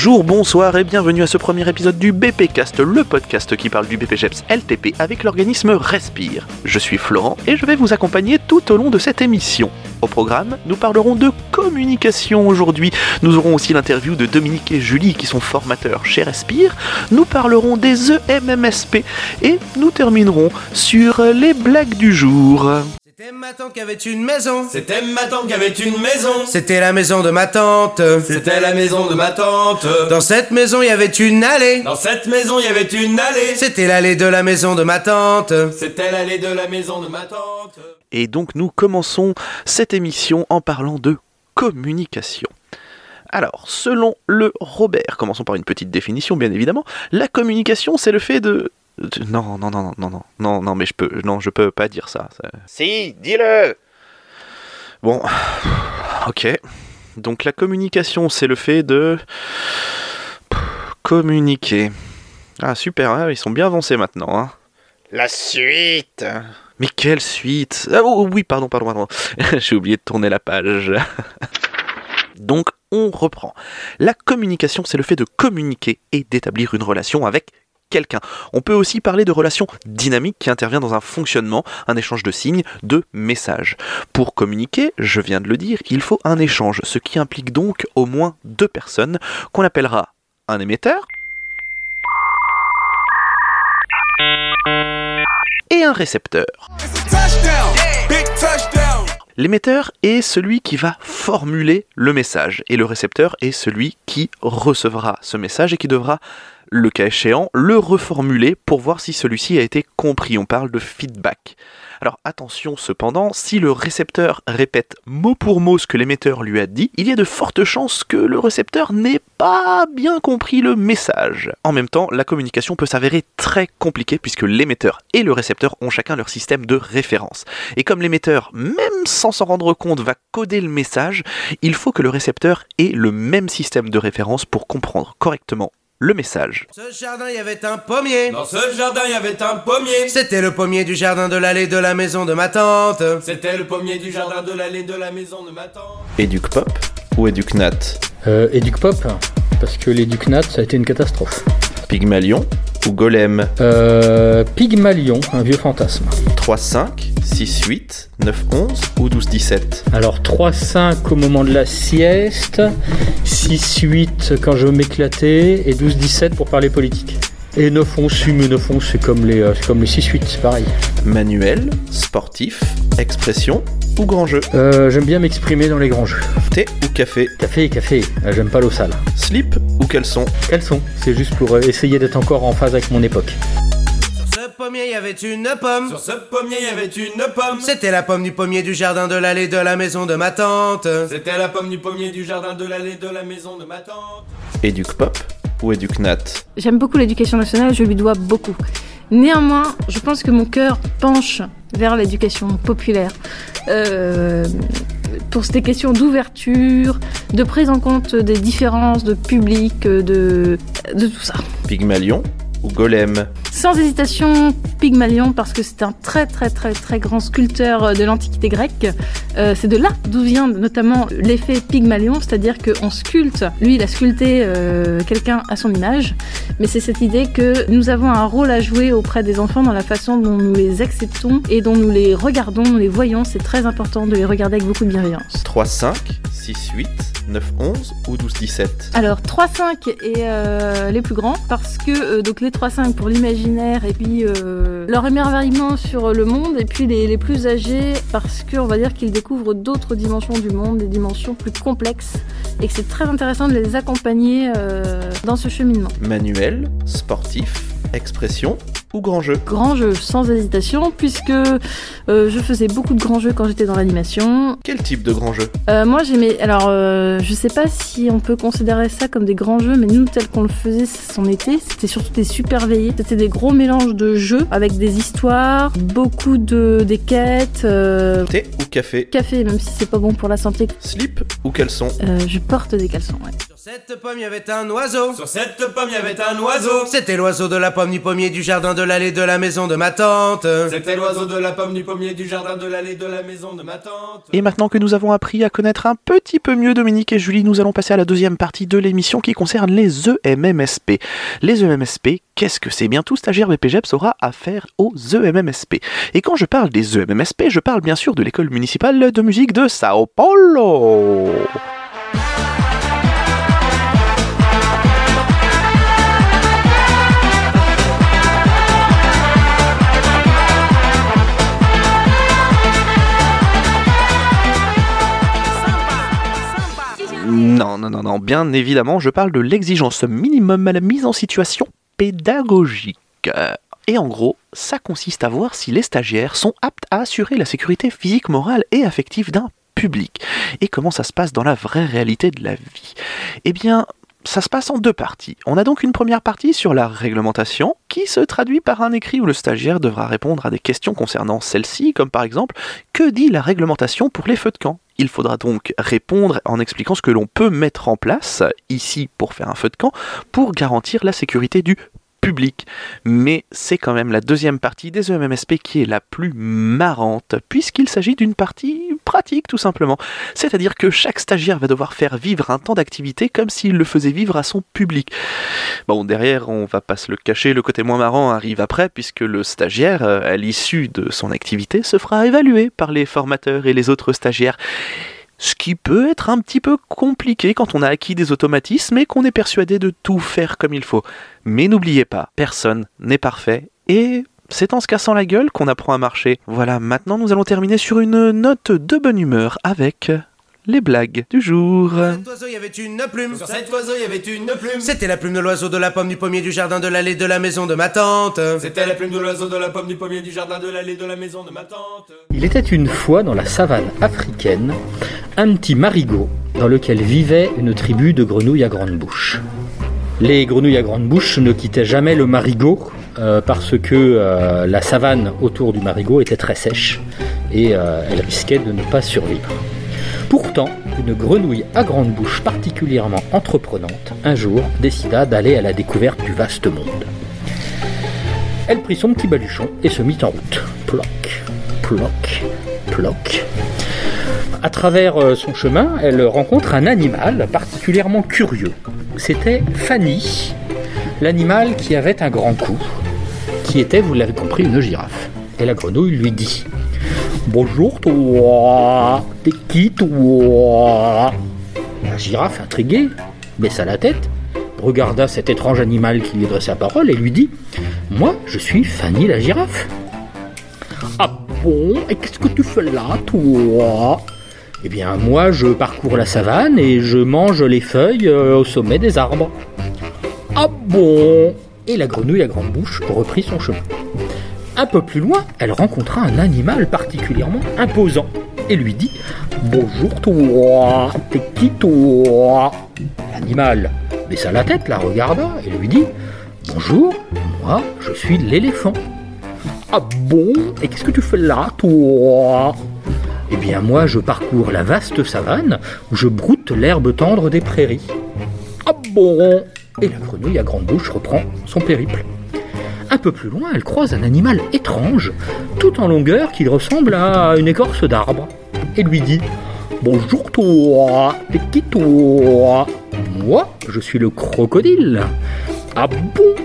Bonjour, bonsoir et bienvenue à ce premier épisode du BPcast, le podcast qui parle du BPGEPS LTP avec l'organisme Respire. Je suis Florent et je vais vous accompagner tout au long de cette émission. Au programme, nous parlerons de communication aujourd'hui. Nous aurons aussi l'interview de Dominique et Julie qui sont formateurs chez Respire. Nous parlerons des EMMSP et nous terminerons sur les blagues du jour. C'était ma tante qui avait une maison. C'était ma tante qui avait une maison. C'était la maison de ma tante. C'était la maison de ma tante. Dans cette maison, il y avait une allée. Dans cette maison, il y avait une allée. C'était l'allée de la maison de ma tante. C'était l'allée de la maison de ma tante. Et donc nous commençons cette émission en parlant de communication. Alors, selon le Robert, commençons par une petite définition bien évidemment, la communication c'est le fait de... Non, non, non, non, non, non, non, mais je peux, non, je peux pas dire ça. ça- Si, dis-le Bon, ok. Donc la communication c'est le fait de... Communiquer. Ah super, hein, ils sont bien avancés maintenant. Hein. La suite Mais quelle suite? Ah oh, oui, pardon, pardon, pardon. J'ai oublié de tourner la page. Donc, on reprend. La communication, c'est le fait de communiquer et d'établir une relation avec On peut aussi parler de relation dynamique qui intervient dans un fonctionnement, un échange de signes, de messages. Pour communiquer, je viens de le dire, il faut un échange, ce qui implique donc au moins deux personnes qu'on appellera un émetteur et un récepteur. L'émetteur est celui qui va formuler le message et le récepteur est celui qui recevra ce message et qui devra, le cas échéant, le reformuler pour voir si celui-ci a été compris. On parle de feedback. Alors attention cependant, si le récepteur répète mot pour mot ce que l'émetteur lui a dit, il y a de fortes chances que le récepteur n'ait pas bien compris le message. En même temps, la communication peut s'avérer très compliquée puisque l'émetteur et le récepteur ont chacun leur système de référence. Et comme l'émetteur, même sans s'en rendre compte, va coder le message, il faut que le récepteur ait le même système de référence pour comprendre correctement le message. Ce jardin, il y avait un pommier. Dans ce jardin, il y avait un pommier. C'était le pommier du jardin de l'allée de la maison de ma tante. C'était le pommier du jardin de l'allée de la maison de ma tante. Éduc Pop ou Éduc Nat? Euh, Educ Pop, parce que l'Educnat, ça a été une catastrophe. Pygmalion ou Golem Euh, Pygmalion, un vieux fantasme. 3, 5, 6, 8, 9, 11 ou 12, 17 Alors 3-5 au moment de la sieste, 6-8 quand je veux m'éclater, et 12-17 pour parler politique. Et 9-11, si, mais 9-11 c'est comme les, euh, c'est comme les 6-8, c'est pareil. Manuel, sportif, expression ou grand jeu Euh, j'aime bien m'exprimer dans les grands jeux. Thé ou café Café, café, euh, j'aime pas l'eau sale. Slip ou caleçon Quels sont C'est juste pour euh, essayer d'être encore en phase avec mon époque. Sur ce pommier, il y avait une pomme. Sur ce pommier, il y avait une pomme. C'était la pomme du pommier du jardin de l'allée de la maison de ma tante. C'était la pomme du pommier du jardin de l'allée de la maison de ma tante. Éduc Pop ou Éduc Nat J'aime beaucoup l'éducation nationale, je lui dois beaucoup. Néanmoins, je pense que mon cœur penche vers l'éducation populaire. Euh, pour ces questions d'ouverture, de prise en compte des différences de public, de, de tout ça. Pygmalion ou Golem? Sans hésitation, Pygmalion, parce que c'est un très très très très grand sculpteur de l'Antiquité grecque. Euh, c'est de là d'où vient notamment l'effet Pygmalion, c'est-à-dire qu'on sculpte, lui il a sculpté euh, quelqu'un à son image, mais c'est cette idée que nous avons un rôle à jouer auprès des enfants dans la façon dont nous les acceptons et dont nous les regardons, nous les voyons, c'est très important de les regarder avec beaucoup de bienveillance. 3, 5, 6, 8, 9, 11 ou 12, 17 Alors 3-5 est euh, les plus grands parce que euh, donc les 3-5 pour l'imaginaire et puis euh, leur émerveillement sur le monde et puis les, les plus âgés parce qu'on va dire qu'ils découvrent d'autres dimensions du monde, des dimensions plus complexes et que c'est très intéressant de les accompagner euh, dans ce cheminement. Manuel, sportif, expression ou grand jeu Grand jeu sans hésitation puisque euh, je faisais beaucoup de grands jeux quand j'étais dans l'animation. Quel type de grand jeu? Euh, moi j'aimais. Alors euh, je sais pas si on peut considérer ça comme des grands jeux, mais nous tel qu'on le faisait, c'en était. C'était surtout des super veillés. C'était des gros mélanges de jeux avec des histoires, beaucoup de des quêtes, euh, Thé ou café? café même si c'est pas bon pour la santé. Slip ou caleçon? Euh, je porte des caleçons. Ouais. Sur cette pomme, il y avait un oiseau. Sur cette pomme, il y avait un oiseau. C'était l'oiseau de la pomme, du pommier, du jardin, de l'allée, de la maison de ma tante. C'était l'oiseau de la pomme, du pommier, du jardin, de l'allée, de la maison de ma tante. Et maintenant que nous avons appris à connaître un petit peu mieux Dominique et Julie, nous allons passer à la deuxième partie de l'émission qui concerne les EMMSP. Les EMMSP, qu'est-ce que c'est Bien tout stagiaire BPGEPS aura affaire aux EMMSP. Et quand je parle des EMMSP, je parle bien sûr de l'école municipale de musique de Sao Paulo. Non, non, non, bien évidemment, je parle de l'exigence minimum à la mise en situation pédagogique. Et en gros, ça consiste à voir si les stagiaires sont aptes à assurer la sécurité physique, morale et affective d'un public. Et comment ça se passe dans la vraie réalité de la vie Eh bien, ça se passe en deux parties. On a donc une première partie sur la réglementation, qui se traduit par un écrit où le stagiaire devra répondre à des questions concernant celle-ci, comme par exemple, que dit la réglementation pour les feux de camp? Il faudra donc répondre en expliquant ce que l'on peut mettre en place, ici pour faire un feu de camp, pour garantir la sécurité du public. Mais c'est quand même la deuxième partie des EMMSP qui est la plus marrante, puisqu'il s'agit d'une partie pratique tout simplement. C'est-à-dire que chaque stagiaire va devoir faire vivre un temps d'activité comme s'il le faisait vivre à son public. Bon, derrière, on va pas se le cacher, le côté moins marrant arrive après, puisque le stagiaire, euh, à l'issue de son activité, se fera évaluer par les formateurs et les autres stagiaires. Ce qui peut être un petit peu compliqué quand on a acquis des automatismes et qu'on est persuadé de tout faire comme il faut. Mais n'oubliez pas, personne n'est parfait et c'est en se cassant la gueule qu'on apprend à marcher. Voilà, maintenant nous allons terminer sur une note de bonne humeur avec les blagues du jour. Cet oiseau, il y avait une plume. Sur cet oiseau, il y avait une plume. C'était la plume de l'oiseau, de la pomme, du pommier, du jardin, de l'allée, de la maison de ma tante. C'était la plume de l'oiseau, de la pomme, du pommier, du jardin, de l'allée, de la maison de ma tante. Il était une fois dans la savane africaine un petit marigot dans lequel vivait une tribu de grenouilles à grande bouche. Les grenouilles à grande bouche ne quittaient jamais le marigot euh, parce que euh, la savane autour du marigot était très sèche et euh, elle risquait de ne pas survivre. Pourtant, une grenouille à grande bouche particulièrement entreprenante, un jour, décida d'aller à la découverte du vaste monde. Elle prit son petit baluchon et se mit en route. Ploc, ploc, ploc. À travers euh, son chemin, elle rencontre un animal particulièrement curieux. C'était Fanny, l'animal qui avait un grand cou, qui était, vous l'avez compris, une girafe. Et la grenouille lui dit Bonjour toi, t'es qui toi? La girafe, intriguée, baissa la tête, regarda cet étrange animal qui lui adressait la parole et lui dit Moi, je suis Fanny la girafe. Ah bon Et qu'est-ce que tu fais là, toi? Eh bien, moi, je parcours la savane et je mange les feuilles euh, au sommet des arbres. Ah bon Et la grenouille à grande bouche reprit son chemin. Un peu plus loin, elle rencontra un animal particulièrement imposant et lui dit Bonjour toi, t'es qui toi? L'animal baissa la tête, la regarda et lui dit Bonjour, moi je suis l'éléphant. Ah bon? Et qu'est-ce que tu fais là, toi Eh bien moi je parcours la vaste savane où je broute l'herbe tendre des prairies. Ah bon? Et la grenouille à grande bouche reprend son périple. Un peu plus loin, elle croise un animal étrange, tout en longueur qui ressemble à une écorce d'arbre, et lui dit Bonjour toi, t'es qui toi? Moi, je suis le crocodile. Ah bon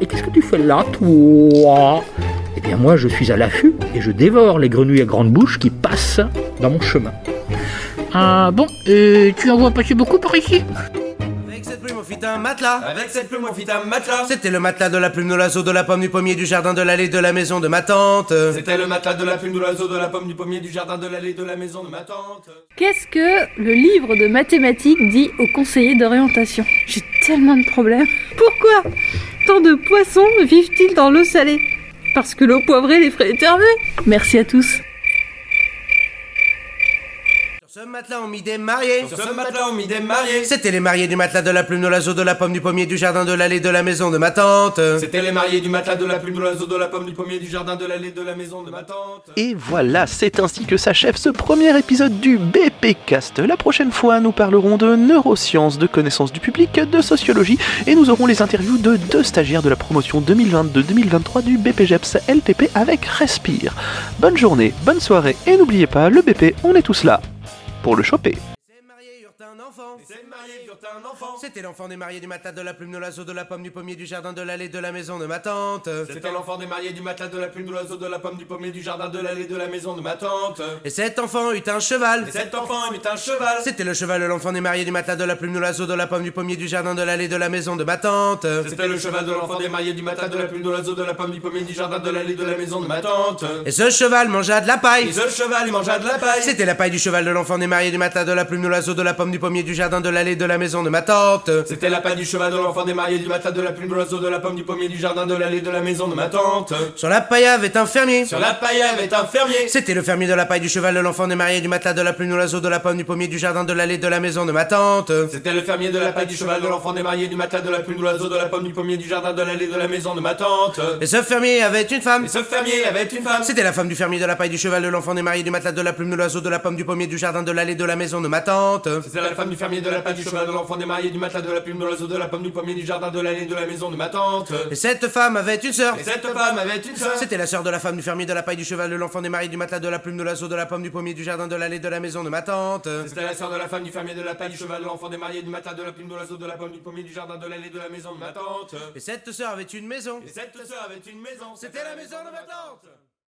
Et qu'est-ce que tu fais là, toi? Eh bien moi, je suis à l'affût et je dévore les grenouilles à grande bouche qui passent dans mon chemin. Ah bon Et tu en vois passer beaucoup par ici? Fit un matelas. Avec cette plume, on fit un matelas. C'était le matelas de la plume de l'oiseau, de la pomme, du pommier, du jardin, de l'allée, de la maison de ma tante. C'était le matelas de la plume de l'oiseau, de la pomme, du pommier, du jardin, de l'allée, de la maison de ma tante. Qu'est-ce que le livre de mathématiques dit au conseiller d'orientation? J'ai tellement de problèmes. Pourquoi tant de poissons vivent-ils dans l'eau salée? Parce que l'eau poivrée les ferait éternuer. Merci à tous. Sur ce matelas, on mit des mariés. Sur ce matelas, on mit des mariés. C'était les mariés du matelas, de la plume, de l'oiseau, de la pomme, du pommier, du jardin, de l'allée, de la maison de ma tante. C'était les mariés du matelas, de la plume, de l'oiseau, de la pomme, du pommier, du jardin, de l'allée, de la maison de ma tante. Et voilà, c'est ainsi que s'achève ce premier épisode du BPcast. La prochaine fois, nous parlerons de neurosciences, de connaissances du public, de sociologie, et nous aurons les interviews de deux stagiaires de la promotion 2022-2023 du BPGEPS LPP avec Respire. Bonne journée, bonne soirée, et n'oubliez pas, le BP, on est tous là pour le choper. Enfant. Ces mariés eurent un enfant. C'était l'enfant des mariés du matelas, de la plume, de l'oiseau, de la pomme, du pommier, du jardin, de l'allée, de la maison de ma tante. C'était l'enfant des mariés du matelas, de la plume, de l'oiseau, de la pomme, du pommier, du jardin, de l'allée, de la maison de ma tante. Et cet enfant eut un cheval. Et cet enfant mit un cheval. C'était le cheval de l'enfant des mariés du matelas, de la plume, de l'oiseau, de la pomme, du pommier, du jardin, de l'allée, de la maison de ma tante. C'était le cheval de l'enfant des mariés du matelas, de la plume, de l'oiseau, de la pomme, du pommier, du jardin, de l'allée, de la maison de ma tante. Et ce cheval mangea de la Et paille. ce cheval, il mangea de la paille. C'était la paille du cheval de l'enfant des mariés du matelas, de la plume, de l'oiseau, de la pomme, du pommier, du jardin, de l'allée, de la maison de ma tante. C'était la paille du cheval de l'enfant des mariés du matelas, de la plume, de l'oiseau, de la pomme, du pommier, du jardin, de l'allée, de la maison de ma tante. Sur la paille avait un fermier. Sur la paille avait un fermier. C'était le fermier de la paille du cheval de l'enfant des mariés du matelas, de la plume, de l'oiseau, de la pomme, du pommier, du jardin, de l'allée, de la maison de ma tante. C'était le fermier de la paille du cheval de l'enfant des mariés du matelas, de la plume, de l'oiseau, de la pomme, du pommier, du jardin, de l'allée, de la maison de ma tante. Et ce fermier avait une femme. Et ce fermier avait une femme. C'était la femme du fermier de la paille du cheval de l'enfant des mariés du matelas, de la plume, de l'oiseau, de la pomme, du pommier, du jardin, de l'allée, de la maison de ma tante. C'était la femme du fermier de la paille du de l'enfant des mariés du matelas, de la plume, de l'oiseau, de la pomme, du pommier, du jardin, de de la maison de ma tante. Et cette femme avait une sœur. Et cette femme avait une sœur. C'était la sœur de la femme du fermier de la paille du cheval de l'enfant des mariés du matelas, de la plume, de l'oiseau, de la pomme, du pommier, du jardin, de l'allée, de la maison de ma tante. C'était la sœur de la femme du fermier de la paille du cheval de l'enfant des mariés du matelas, de la plume, de l'oiseau, de la pomme, du pommier, du jardin, de l'allée, de la maison de ma tante. Et cette sœur avait une maison. Et cette sœur avait une maison. C'était la maison de ma tante.